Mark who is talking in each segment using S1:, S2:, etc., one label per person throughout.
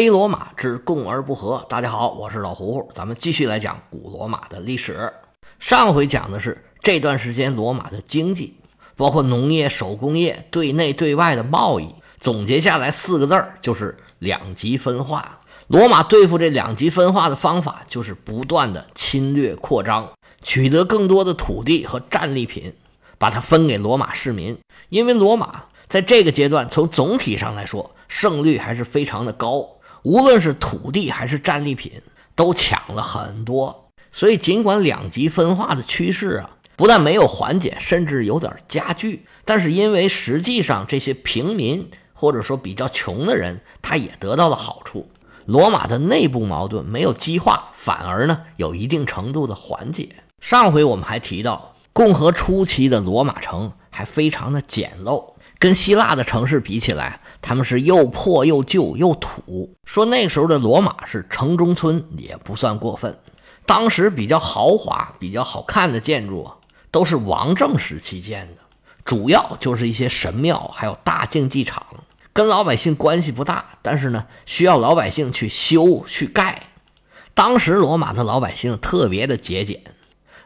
S1: 黑罗马之共而不和。大家好，我是老胡胡，咱们继续来讲古罗马的历史。上回讲的是这段时间罗马的经济，包括农业、手工业、对内对外的贸易，总结下来四个字儿就是两极分化。罗马对付这两极分化的方法，就是不断的侵略扩张，取得更多的土地和战利品，把它分给罗马市民。因为罗马在这个阶段，从总体上来说，胜率还是非常的高。无论是土地还是战利品，都抢了很多。所以，尽管两极分化的趋势啊，不但没有缓解，甚至有点加剧，但是因为实际上这些平民或者说比较穷的人，他也得到了好处。罗马的内部矛盾没有激化，反而呢有一定程度的缓解。上回我们还提到，共和初期的罗马城还非常的简陋，跟希腊的城市比起来。他们是又破又旧又土，说那时候的罗马是城中村也不算过分。当时比较豪华、比较好看的建筑，都是王政时期建的，主要就是一些神庙，还有大竞技场，跟老百姓关系不大，但是呢，需要老百姓去修去盖。当时罗马的老百姓特别的节俭，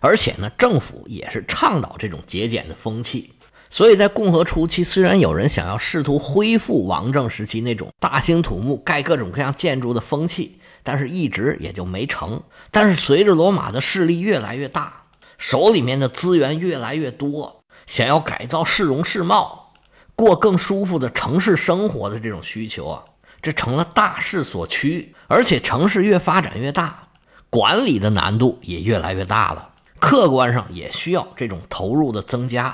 S1: 而且呢，政府也是倡导这种节俭的风气。所以在共和初期，虽然有人想要试图恢复王政时期那种大兴土木、盖各种各样建筑的风气，但是一直也就没成。但是随着罗马的势力越来越大，手里面的资源越来越多，想要改造市容市貌，过更舒服的城市生活的这种需求啊，这成了大势所趋。而且城市越发展越大，管理的难度也越来越大了，客观上也需要这种投入的增加。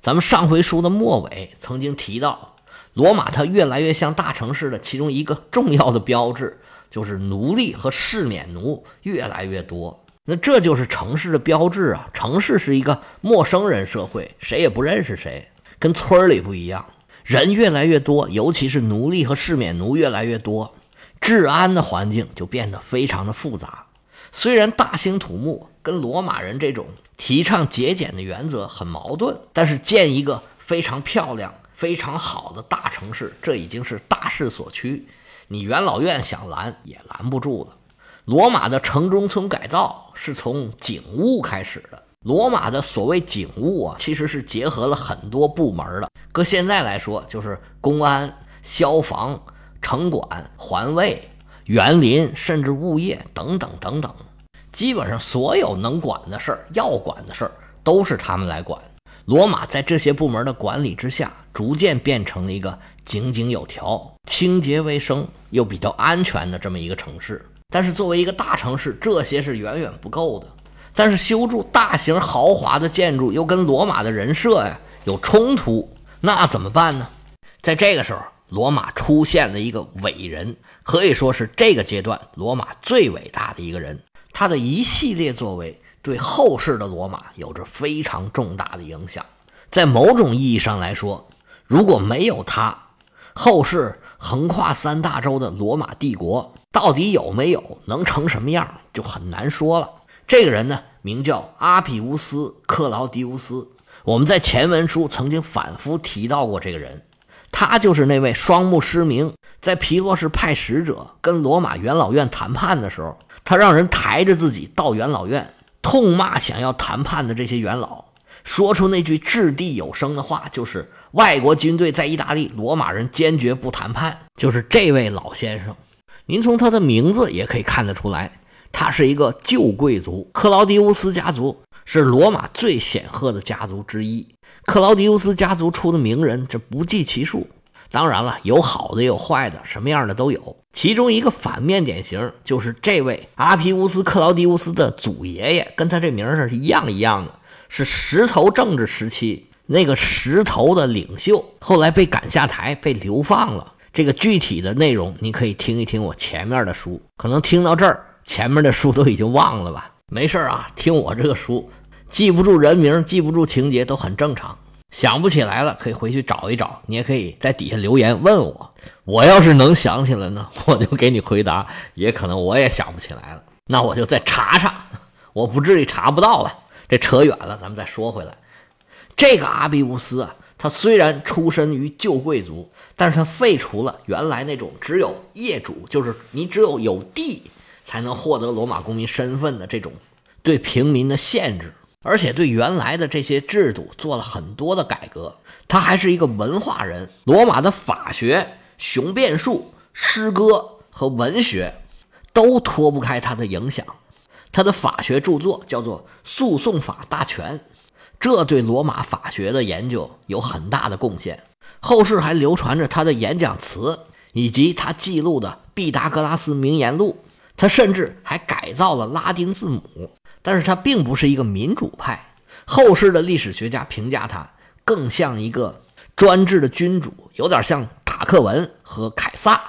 S1: 咱们上回书的末尾曾经提到，罗马它越来越像大城市的其中一个重要的标志，就是奴隶和市免奴越来越多。那这就是城市的标志啊！城市是一个陌生人社会，谁也不认识谁，跟村里不一样。人越来越多，尤其是奴隶和市免奴越来越多，治安的环境就变得非常的复杂。虽然大兴土木跟罗马人这种提倡节俭的原则很矛盾，但是建一个非常漂亮、非常好的大城市，这已经是大势所趋。你元老院想拦也拦不住了。罗马的城中村改造是从警务开始的。罗马的所谓警务啊，其实是结合了很多部门的。搁现在来说，就是公安、消防、城管、环卫。园林，甚至物业等等等等，基本上所有能管的事儿、要管的事儿，都是他们来管。罗马在这些部门的管理之下，逐渐变成了一个井井有条、清洁卫生又比较安全的这么一个城市。但是，作为一个大城市，这些是远远不够的。但是，修筑大型豪华的建筑又跟罗马的人设呀有冲突，那怎么办呢？在这个时候。罗马出现了一个伟人，可以说是这个阶段罗马最伟大的一个人。他的一系列作为对后世的罗马有着非常重大的影响。在某种意义上来说，如果没有他，后世横跨三大洲的罗马帝国到底有没有能成什么样，就很难说了。这个人呢，名叫阿比乌斯·克劳迪乌斯。我们在前文书曾经反复提到过这个人。他就是那位双目失明，在皮洛士派使者跟罗马元老院谈判的时候，他让人抬着自己到元老院，痛骂想要谈判的这些元老，说出那句掷地有声的话，就是外国军队在意大利，罗马人坚决不谈判。就是这位老先生，您从他的名字也可以看得出来，他是一个旧贵族，克劳迪乌斯家族是罗马最显赫的家族之一。克劳迪乌斯家族出的名人，这不计其数。当然了，有好的也有坏的，什么样的都有。其中一个反面典型就是这位阿皮乌斯·克劳迪乌斯的祖爷爷，跟他这名儿是一样一样的，是石头政治时期那个石头的领袖，后来被赶下台，被流放了。这个具体的内容，你可以听一听我前面的书。可能听到这儿，前面的书都已经忘了吧？没事啊，听我这个书。记不住人名，记不住情节都很正常。想不起来了，可以回去找一找。你也可以在底下留言问我。我要是能想起来呢，我就给你回答。也可能我也想不起来了，那我就再查查。我不至于查不到吧？这扯远了，咱们再说回来。这个阿比乌斯啊，他虽然出身于旧贵族，但是他废除了原来那种只有业主，就是你只有有地才能获得罗马公民身份的这种对平民的限制，而且对原来的这些制度做了很多的改革。他还是一个文化人，罗马的法学、雄辩术、诗歌和文学都脱不开他的影响。他的法学著作叫做《诉讼法大全》。这对罗马法学的研究有很大的贡献。后世还流传着他的演讲词，以及他记录的《毕达哥拉斯名言录》。他甚至还改造了拉丁字母，但是他并不是一个民主派。后世的历史学家评价他更像一个专制的君主，有点像塔克文和凯撒。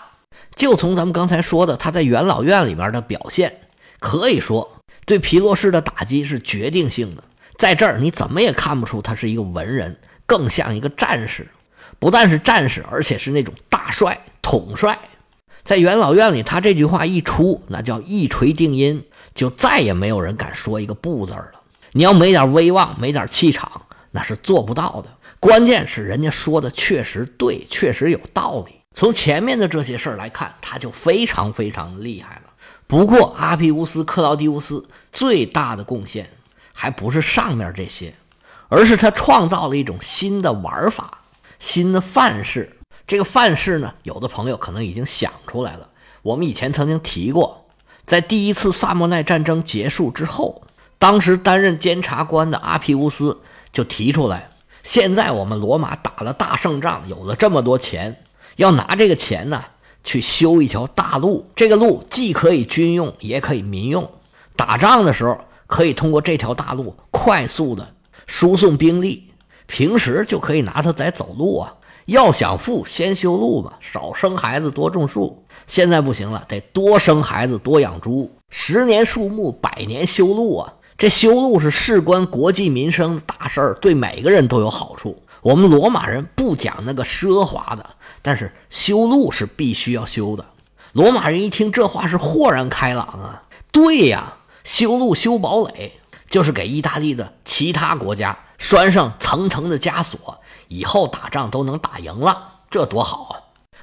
S1: 就从咱们刚才说的他在元老院里面的表现，可以说对皮洛士的打击是决定性的。在这儿，你怎么也看不出他是一个文人，更像一个战士。不但是战士，而且是那种大帅、统帅。在元老院里，他这句话一出，那叫一锤定音，就再也没有人敢说一个不字了。你要没点威望，没点气场，那是做不到的。关键是人家说的确实对，确实有道理。从前面的这些事儿来看，他就非常非常厉害了。不过，阿皮乌斯·克劳迪乌斯最大的贡献。还不是上面这些，而是他创造了一种新的玩法，新的范式。这个范式呢，有的朋友可能已经想出来了。我们以前曾经提过，在第一次萨莫奈战争结束之后，当时担任监察官的阿皮乌斯就提出来：现在我们罗马打了大胜仗，有了这么多钱，要拿这个钱呢去修一条大路。这个路既可以军用，也可以民用。打仗的时候。可以通过这条大路快速的输送兵力，平时就可以拿它在走路啊。要想富，先修路嘛，少生孩子，多种树。现在不行了，得多生孩子，多养猪。十年树木，百年修路啊。这修路是事关国计民生的大事儿，对每个人都有好处。我们罗马人不讲那个奢华的，但是修路是必须要修的。罗马人一听这话是豁然开朗啊，对呀。修路修堡垒，就是给意大利的其他国家拴上层层的枷锁，以后打仗都能打赢了，这多好啊！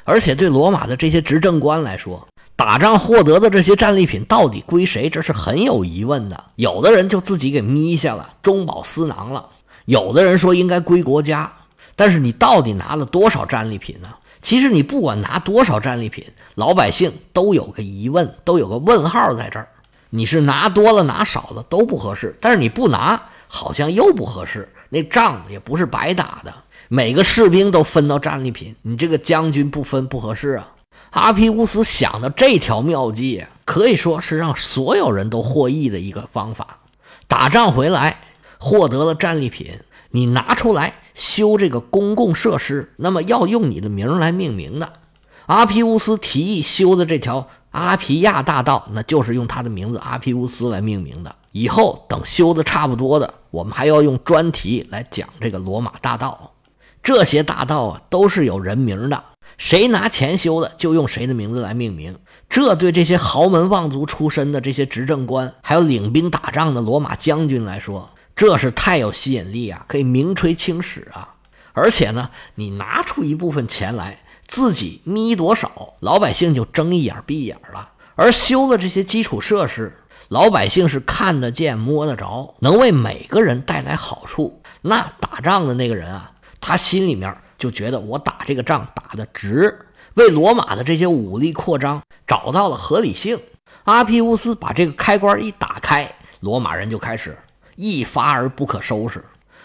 S1: 而且对罗马的这些执政官来说，打仗获得的这些战利品到底归谁，这是很有疑问的。有的人就自己给眯下了，中饱私囊了；有的人说应该归国家。但是你到底拿了多少战利品呢？其实你不管拿多少战利品，老百姓都有个疑问，都有个问号在这儿。你是拿多了拿少了都不合适，但是你不拿好像又不合适。那仗也不是白打的，每个士兵都分到战利品，你这个将军不分不合适啊。阿皮乌斯想的这条妙计，可以说是让所有人都获益的一个方法。打仗回来获得了战利品，你拿出来修这个公共设施，那么要用你的名来命名的。阿皮乌斯提议修的这条。阿皮亚大道，那就是用他的名字阿皮乌斯来命名的。以后等修的差不多的，我们还要用专题来讲这个罗马大道。这些大道啊，都是有人名的，谁拿钱修的，就用谁的名字来命名。这对这些豪门望族出身的这些执政官，还有领兵打仗的罗马将军来说，这是太有吸引力啊，可以名垂青史啊。而且呢，你拿出一部分钱来。自己眯多少，老百姓就睁一眼闭一眼了。而修了这些基础设施，老百姓是看得见、摸得着，能为每个人带来好处。那打仗的那个人啊，他心里面就觉得我打这个仗打得值，为罗马的这些武力扩张找到了合理性。阿皮乌斯把这个开关一打开，罗马人就开始一发而不可收拾。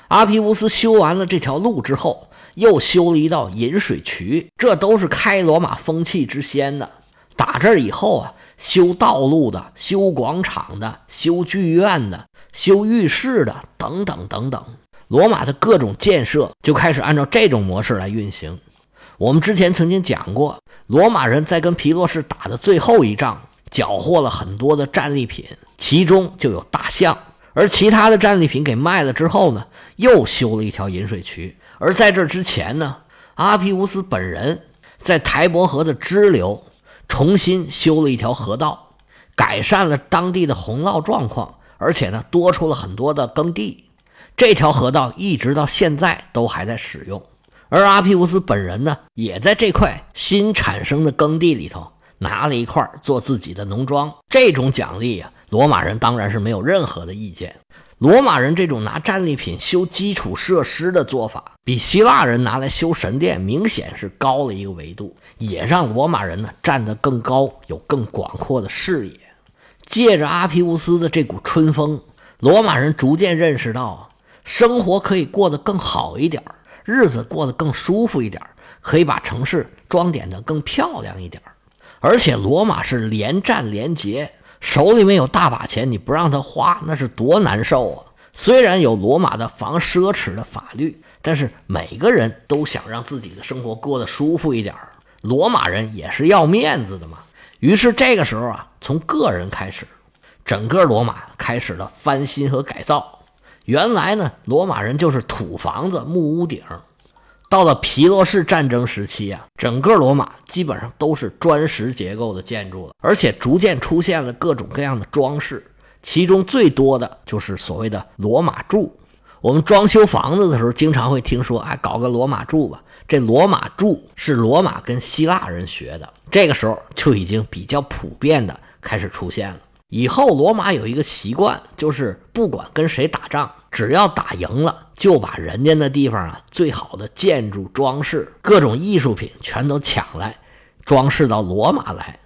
S1: 阿皮乌斯修完了这条路之后。又修了一道引水渠，这都是开罗马风气之先的。打这儿以后啊，修道路的、修广场的、修剧院的、修浴室的等等等等，罗马的各种建设就开始按照这种模式来运行。我们之前曾经讲过，罗马人在跟皮洛士打的最后一仗，缴获了很多的战利品，其中就有大象。而其他的战利品给卖了之后呢，又修了一条引水渠。而在这之前呢，阿皮乌斯本人在台伯河的支流重新修了一条河道，改善了当地的洪涝状况，而且呢，多出了很多的耕地。这条河道一直到现在都还在使用。而阿皮乌斯本人呢，也在这块新产生的耕地里头拿了一块做自己的农庄。这种奖励啊，罗马人当然是没有任何的意见。罗马人这种拿战利品修基础设施的做法，比希腊人拿来修神殿明显是高了一个维度，也让罗马人呢站得更高，有更广阔的视野。借着阿皮乌斯的这股春风，罗马人逐渐认识到啊，生活可以过得更好一点日子过得更舒服一点可以把城市装点得更漂亮一点而且罗马是连战连捷。手里面有大把钱，你不让他花，那是多难受啊！虽然有罗马的防奢侈的法律，但是每个人都想让自己的生活过得舒服一点罗马人也是要面子的嘛。于是这个时候啊，从个人开始，整个罗马开始了翻新和改造。原来呢，罗马人就是土房子、木屋顶。到了皮洛士战争时期啊，整个罗马基本上都是砖石结构的建筑了，而且逐渐出现了各种各样的装饰，其中最多的就是所谓的罗马柱。我们装修房子的时候，经常会听说，哎，搞个罗马柱吧。这罗马柱是罗马跟希腊人学的，这个时候就已经比较普遍的开始出现了。以后罗马有一个习惯，就是不管跟谁打仗。只要打赢了，就把人家那地方啊最好的建筑装饰、各种艺术品全都抢来，装饰到罗马来。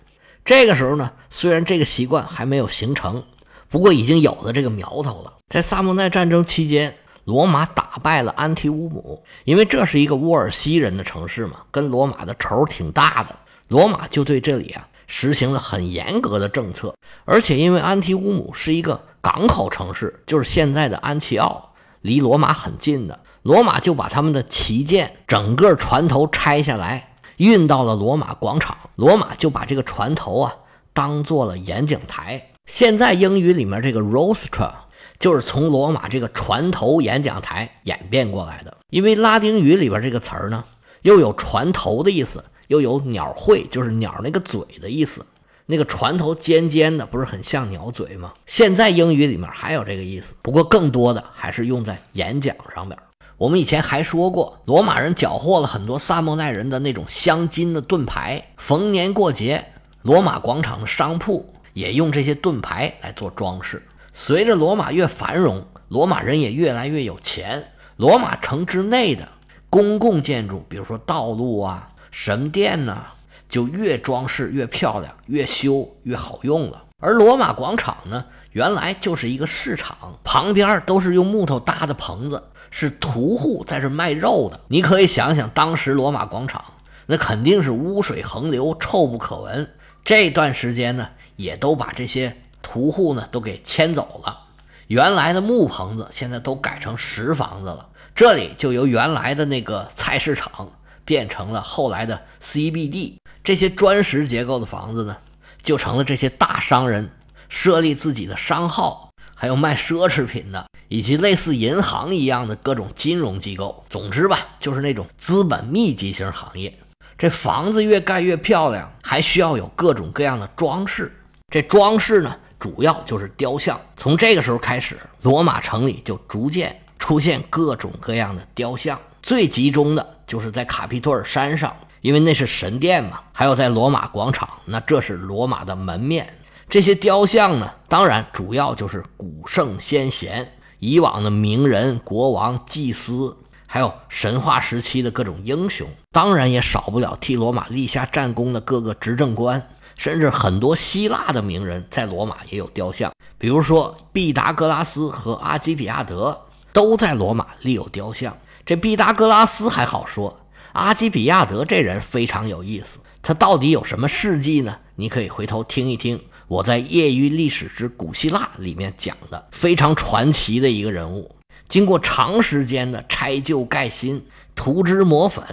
S1: 这个时候呢，虽然这个习惯还没有形成，不过已经有了这个苗头了。在萨莫奈战争期间，罗马打败了安提乌姆，因为这是一个沃尔西人的城市嘛，跟罗马的仇挺大的。罗马就对这里啊实行了很严格的政策，而且因为安提乌姆是一个。港口城市就是现在的安齐奥，离罗马很近的。罗马就把他们的旗舰整个船头拆下来，运到了罗马广场。罗马就把这个船头啊当做了演讲台。现在英语里面这个 rostra 就是从罗马这个船头演讲台演变过来的。因为拉丁语里边这个词儿呢，又有船头的意思，又有鸟喙，就是鸟那个嘴的意思。那个船头尖尖的，不是很像鸟嘴吗？现在英语里面还有这个意思，不过更多的还是用在演讲上面。我们以前还说过，罗马人缴获了很多萨莫奈人的那种镶金的盾牌，逢年过节，罗马广场的商铺也用这些盾牌来做装饰。随着罗马越繁荣，罗马人也越来越有钱，罗马城之内的公共建筑，比如说道路啊、神殿呢。就越装饰越漂亮，越修越好用了。而罗马广场呢，原来就是一个市场，旁边都是用木头搭的棚子，是屠户在这卖肉的。你可以想想，当时罗马广场那肯定是污水横流，臭不可闻。这段时间呢，也都把这些屠户呢都给迁走了。原来的木棚子现在都改成石房子了，这里就由原来的那个菜市场变成了后来的 CBD。这些砖石结构的房子呢，就成了这些大商人设立自己的商号，还有卖奢侈品的，以及类似银行一样的各种金融机构。总之吧，就是那种资本密集型行业。这房子越盖越漂亮，还需要有各种各样的装饰。这装饰呢，主要就是雕像。从这个时候开始，罗马城里就逐渐出现各种各样的雕像，最集中的就是在卡皮托尔山上。因为那是神殿嘛，还有在罗马广场，那这是罗马的门面。这些雕像呢，当然主要就是古圣先贤、以往的名人、国王、祭司，还有神话时期的各种英雄。当然也少不了替罗马立下战功的各个执政官，甚至很多希腊的名人在罗马也有雕像。比如说毕达哥拉斯和阿基比亚德都在罗马立有雕像。这毕达哥拉斯还好说。阿基比亚德这人非常有意思，他到底有什么事迹呢？你可以回头听一听我在《业余历史之古希腊》里面讲的非常传奇的一个人物。经过长时间的拆旧盖新、涂脂抹粉，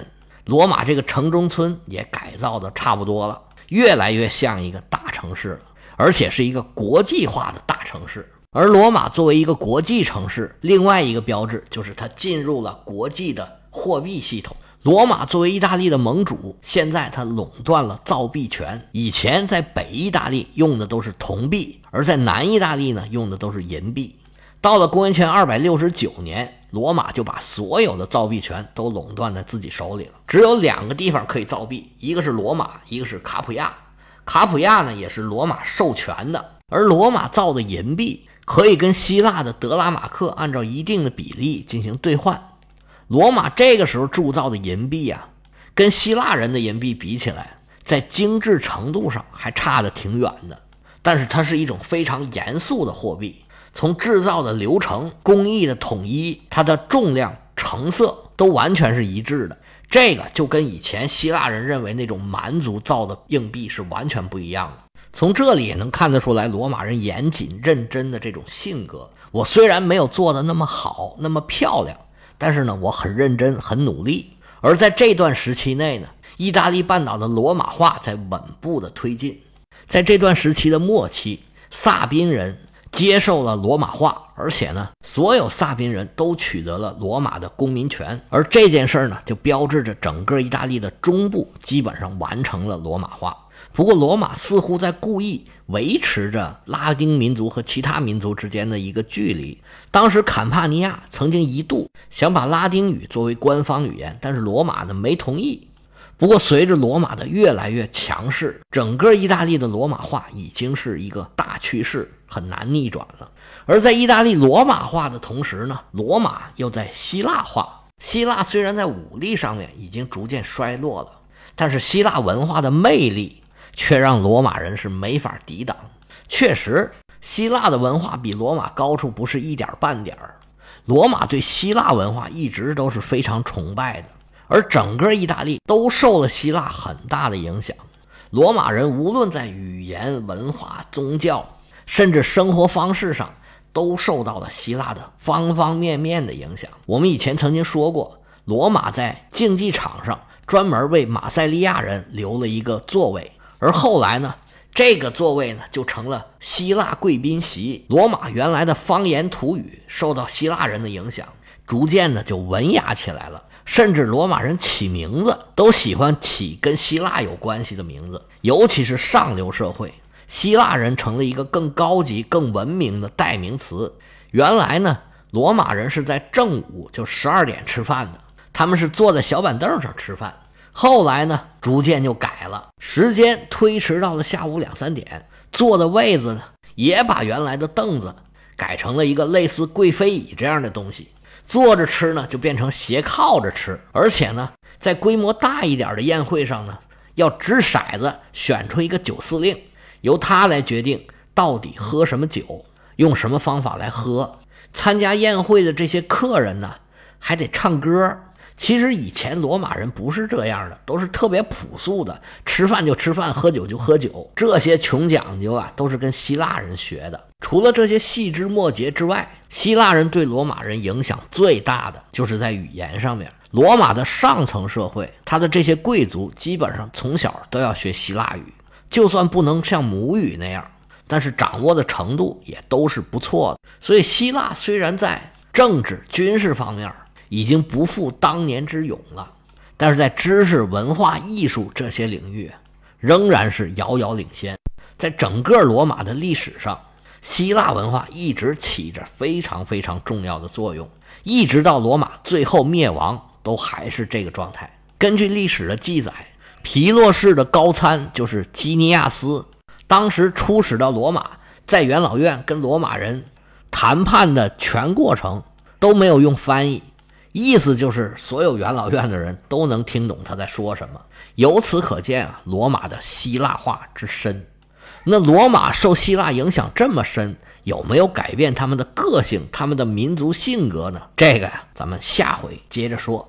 S1: 罗马这个城中村也改造的差不多了，越来越像一个大城市了，而且是一个国际化的大城市。而罗马作为一个国际城市，另外一个标志就是它进入了国际的货币系统。罗马作为意大利的盟主，现在他垄断了造币权。以前在北意大利用的都是铜币，而在南意大利呢用的都是银币。到了公元前二百六十九年，罗马就把所有的造币权都垄断在自己手里了。只有两个地方可以造币，一个是罗马，一个是卡普亚。卡普亚呢，也是罗马授权的。而罗马造的银币可以跟希腊的德拉马克按照一定的比例进行兑换。罗马这个时候铸造的银币啊，跟希腊人的银币比起来，在精致程度上还差得挺远的。但是它是一种非常严肃的货币。从制造的流程、工艺的统一，它的重量、成色都完全是一致的。这个就跟以前希腊人认为那种蛮族造的硬币是完全不一样的。从这里也能看得出来，罗马人严谨认真的这种性格。我虽然没有做的那么好、那么漂亮，但是呢，我很认真、很努力。而在这段时期内呢，意大利半岛的罗马化在稳步的推进。在这段时期的末期，萨宾人。接受了罗马化，而且呢，所有萨宾人都取得了罗马的公民权，而这件事儿呢，就标志着整个意大利的中部基本上完成了罗马化。不过，罗马似乎在故意维持着拉丁民族和其他民族之间的一个距离。当时，坎帕尼亚曾经一度想把拉丁语作为官方语言，但是罗马呢没同意。不过，随着罗马的越来越强势，整个意大利的罗马化已经是一个大趋势。很难逆转了。而在意大利罗马化的同时呢，罗马又在希腊化。希腊虽然在武力上面已经逐渐衰落了，但是希腊文化的魅力却让罗马人是没法抵挡。确实，希腊的文化比罗马高出不是一点半点儿。罗马对希腊文化一直都是非常崇拜的，而整个意大利都受了希腊很大的影响。罗马人无论在语言、文化、宗教。甚至生活方式上都受到了希腊的方方面面的影响。我们以前曾经说过，罗马在竞技场上专门为马赛利亚人留了一个座位，而后来呢，这个座位呢就成了希腊贵宾席。罗马原来的方言土语受到希腊人的影响，逐渐的就文雅起来了。甚至罗马人起名字都喜欢起跟希腊有关系的名字，尤其是上流社会。希腊人成了一个更高级、更文明的代名词。原来呢，罗马人是在正午就十二点吃饭的，他们是坐在小板凳上吃饭。后来呢，逐渐就改了，时间推迟到了下午两三点，坐的位子呢，也把原来的凳子改成了一个类似贵妃椅这样的东西。坐着吃呢，就变成斜靠着吃。而且呢，在规模大一点的宴会上呢，要掷骰子选出一个酒司令。由他来决定到底喝什么酒，用什么方法来喝。参加宴会的这些客人呢，还得唱歌。其实以前罗马人不是这样的，都是特别朴素的，吃饭就吃饭，喝酒就喝酒。这些穷讲究啊，都是跟希腊人学的。除了这些细枝末节之外，希腊人对罗马人影响最大的就是在语言上面。罗马的上层社会，他的这些贵族基本上从小都要学希腊语。就算不能像母语那样，但是掌握的程度也都是不错的。所以，希腊虽然在政治、军事方面已经不复当年之勇了，但是在知识、文化、艺术这些领域，仍然是遥遥领先。在整个罗马的历史上，希腊文化一直起着非常非常重要的作用，一直到罗马最后灭亡，都还是这个状态。根据历史的记载。皮洛士的高参就是基尼亚斯，当时出使到罗马，在元老院跟罗马人谈判的全过程都没有用翻译，意思就是所有元老院的人都能听懂他在说什么。由此可见啊，罗马的希腊化之深。那罗马受希腊影响这么深，有没有改变他们的个性、他们的民族性格呢？这个呀，咱们下回接着说。